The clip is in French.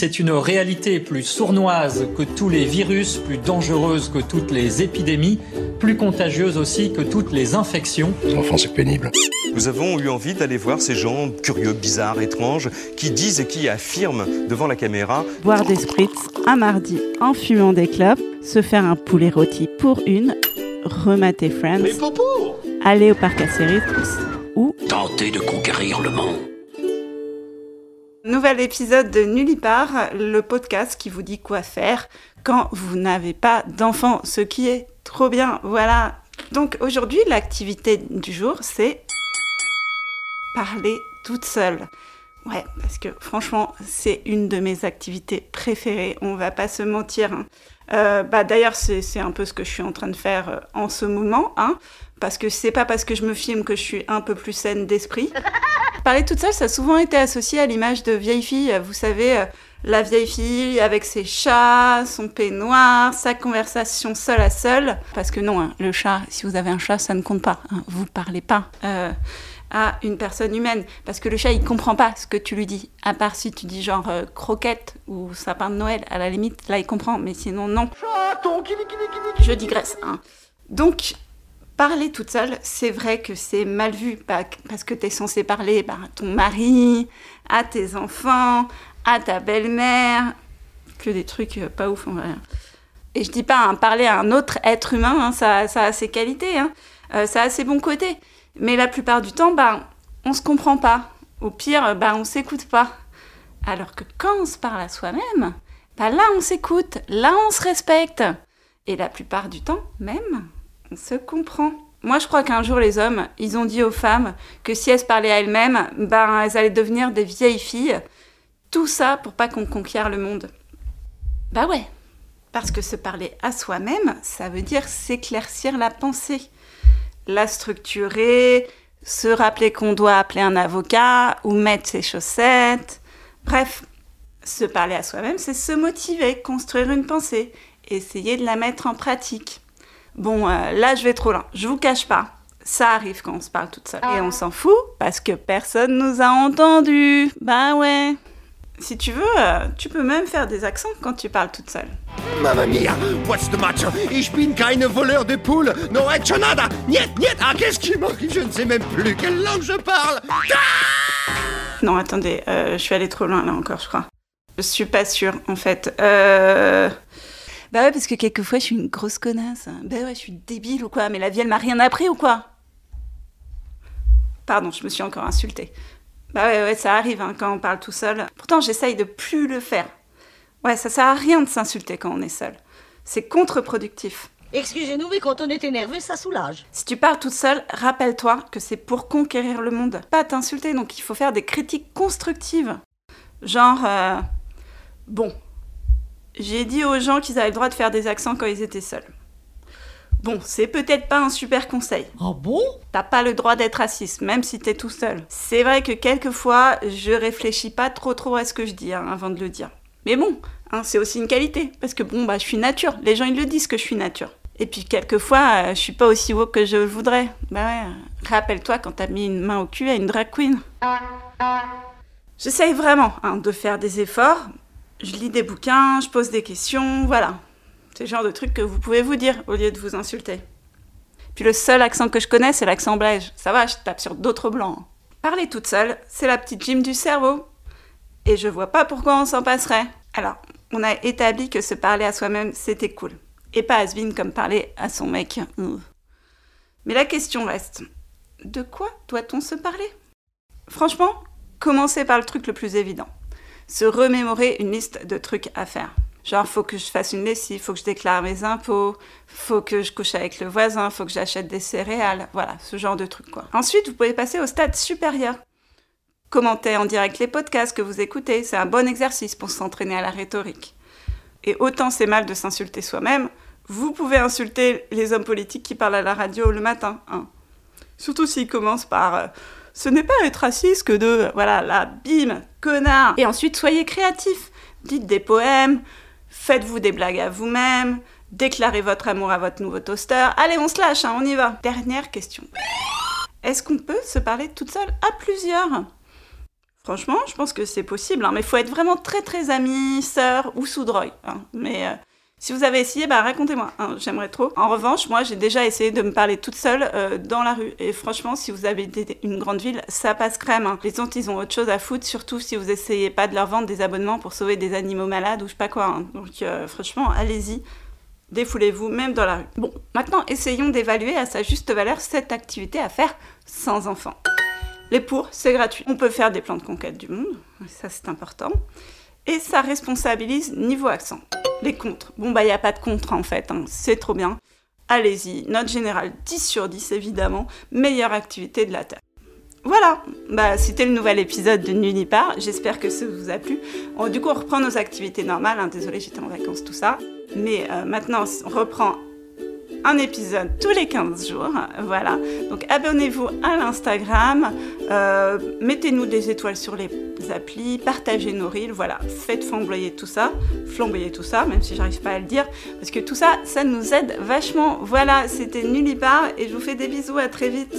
C'est une réalité plus sournoise que tous les virus, plus dangereuse que toutes les épidémies, plus contagieuse aussi que toutes les infections. Enfin, c'est pénible. Nous avons eu envie d'aller voir ces gens curieux, bizarres, étranges, qui disent et qui affirment devant la caméra Boire des spritz un mardi en fumant des clopes, se faire un poulet rôti pour une, remater Friends, aller au parc à ou Tenter de conquérir le monde. Nouvel épisode de Nullipar, le podcast qui vous dit quoi faire quand vous n'avez pas d'enfant, ce qui est trop bien. Voilà. Donc aujourd'hui, l'activité du jour, c'est parler toute seule. Ouais, parce que franchement, c'est une de mes activités préférées. On va pas se mentir. hein. Euh, bah d'ailleurs, c'est un peu ce que je suis en train de faire euh, en ce moment, hein, parce que c'est pas parce que je me filme que je suis un peu plus saine d'esprit. Parler toute seule, ça a souvent été associé à l'image de vieille fille. Vous savez, euh, la vieille fille avec ses chats, son peignoir, sa conversation seule à seule. Parce que non, hein, le chat, si vous avez un chat, ça ne compte pas. hein. Vous parlez pas. À une personne humaine. Parce que le chat, il comprend pas ce que tu lui dis. À part si tu dis genre euh, croquette ou sapin de Noël, à la limite, là, il comprend. Mais sinon, non. Je digresse. hein. Donc, parler toute seule, c'est vrai que c'est mal vu. Parce que tu es censé parler bah, à ton mari, à tes enfants, à ta belle-mère. Que des trucs euh, pas ouf, en vrai. Et je dis pas hein, parler à un autre être humain, hein, ça, ça a ses qualités, hein. Euh, ça a ses bons côtés. Mais la plupart du temps, bah, on se comprend pas. Au pire, bah, on s'écoute pas. Alors que quand on se parle à soi-même, bah, là on s'écoute, là on se respecte. Et la plupart du temps, même, on se comprend. Moi, je crois qu'un jour, les hommes, ils ont dit aux femmes que si elles se parlaient à elles-mêmes, ben, elles allaient devenir des vieilles filles. Tout ça pour pas qu'on conquiert le monde. Bah ouais. Parce que se parler à soi-même, ça veut dire s'éclaircir la pensée la structurer, se rappeler qu'on doit appeler un avocat ou mettre ses chaussettes. Bref, se parler à soi-même, c'est se motiver, construire une pensée, essayer de la mettre en pratique. Bon, euh, là, je vais trop loin. Je vous cache pas. Ça arrive quand on se parle toute seule. Et on s'en fout parce que personne nous a entendus. Bah ouais. Si tu veux, euh, tu peux même faire des accents quand tu parles toute seule. Mamma mia, what's the matter? Ich bin keine voleur de poules, no hecho nada. Niet, niet, ah, qu'est-ce qui m'arrive? Je ne sais même plus quelle langue je parle. Non, attendez, euh, je suis allée trop loin là encore, je crois. Je suis pas sûre, en fait. Euh... Bah ouais, parce que quelquefois, je suis une grosse connasse. Bah ouais, je suis débile ou quoi, mais la vie, elle m'a rien appris ou quoi? Pardon, je me suis encore insultée. Bah ouais, ouais, ça arrive hein, quand on parle tout seul. Pourtant, j'essaye de plus le faire. Ouais, ça sert à rien de s'insulter quand on est seul. C'est contre-productif. Excusez-nous, mais quand on est énervé, ça soulage. Si tu parles toute seule, rappelle-toi que c'est pour conquérir le monde, pas t'insulter. Donc il faut faire des critiques constructives. Genre, euh, bon, j'ai dit aux gens qu'ils avaient le droit de faire des accents quand ils étaient seuls. Bon, c'est peut-être pas un super conseil. Ah bon? T'as pas le droit d'être raciste, même si t'es tout seul. C'est vrai que quelquefois, je réfléchis pas trop trop à ce que je dis hein, avant de le dire. Mais bon, hein, c'est aussi une qualité, parce que bon, bah, je suis nature. Les gens, ils le disent que je suis nature. Et puis, quelquefois, euh, je suis pas aussi woke que je le voudrais. Bah ouais, euh, rappelle-toi quand t'as mis une main au cul à une drag queen. J'essaye vraiment hein, de faire des efforts. Je lis des bouquins, je pose des questions, voilà. C'est le genre de truc que vous pouvez vous dire au lieu de vous insulter. Puis le seul accent que je connais, c'est l'accent belge. Ça va, je tape sur d'autres blancs. Parler toute seule, c'est la petite gym du cerveau. Et je vois pas pourquoi on s'en passerait. Alors, on a établi que se parler à soi-même, c'était cool. Et pas has comme parler à son mec. Mais la question reste, de quoi doit-on se parler? Franchement, commencez par le truc le plus évident. Se remémorer une liste de trucs à faire. Genre, faut que je fasse une lessive, faut que je déclare mes impôts, faut que je couche avec le voisin, faut que j'achète des céréales. Voilà, ce genre de trucs, quoi. Ensuite, vous pouvez passer au stade supérieur. Commentez en direct les podcasts que vous écoutez, c'est un bon exercice pour s'entraîner à la rhétorique. Et autant c'est mal de s'insulter soi-même, vous pouvez insulter les hommes politiques qui parlent à la radio le matin. hein. Surtout s'ils commencent par euh, ce n'est pas être raciste que de voilà là bim connard. Et ensuite soyez créatifs, dites des poèmes, faites-vous des blagues à vous-même, déclarez votre amour à votre nouveau toaster. Allez on se lâche, hein, on y va. Dernière question. Est-ce qu'on peut se parler toute seule à plusieurs? Franchement, je pense que c'est possible, hein, mais il faut être vraiment très très ami, sœur ou sous drogue. hein. Mais euh, si vous avez essayé, bah racontez-moi, hein, j'aimerais trop. En revanche, moi j'ai déjà essayé de me parler toute seule euh, dans la rue. Et franchement, si vous habitez une grande ville, ça passe crème. hein. Les autres, ils ont autre chose à foutre, surtout si vous essayez pas de leur vendre des abonnements pour sauver des animaux malades ou je sais pas quoi. hein. Donc euh, franchement, allez-y. Défoulez-vous, même dans la rue. Bon, maintenant, essayons d'évaluer à sa juste valeur cette activité à faire sans enfant. Les pour, c'est gratuit. On peut faire des plans de conquête du monde, ça c'est important. Et ça responsabilise niveau accent. Les contres, bon bah il n'y a pas de contre en fait, hein. c'est trop bien. Allez-y, note générale 10 sur 10 évidemment, meilleure activité de la Terre. Voilà, bah, c'était le nouvel épisode de Nulipar. J'espère que ça vous a plu. On- du coup, on reprend nos activités normales. hein. Désolée, j'étais en vacances, tout ça. Mais euh, maintenant, on reprend un épisode tous les 15 jours. Voilà. Donc, abonnez-vous à l'Instagram. euh, Mettez-nous des étoiles sur les applis. Partagez nos reels. Voilà. Faites flamboyer tout ça. Flamboyer tout ça, même si j'arrive pas à le dire. Parce que tout ça, ça nous aide vachement. Voilà, c'était Nulipar. Et je vous fais des bisous. À très vite.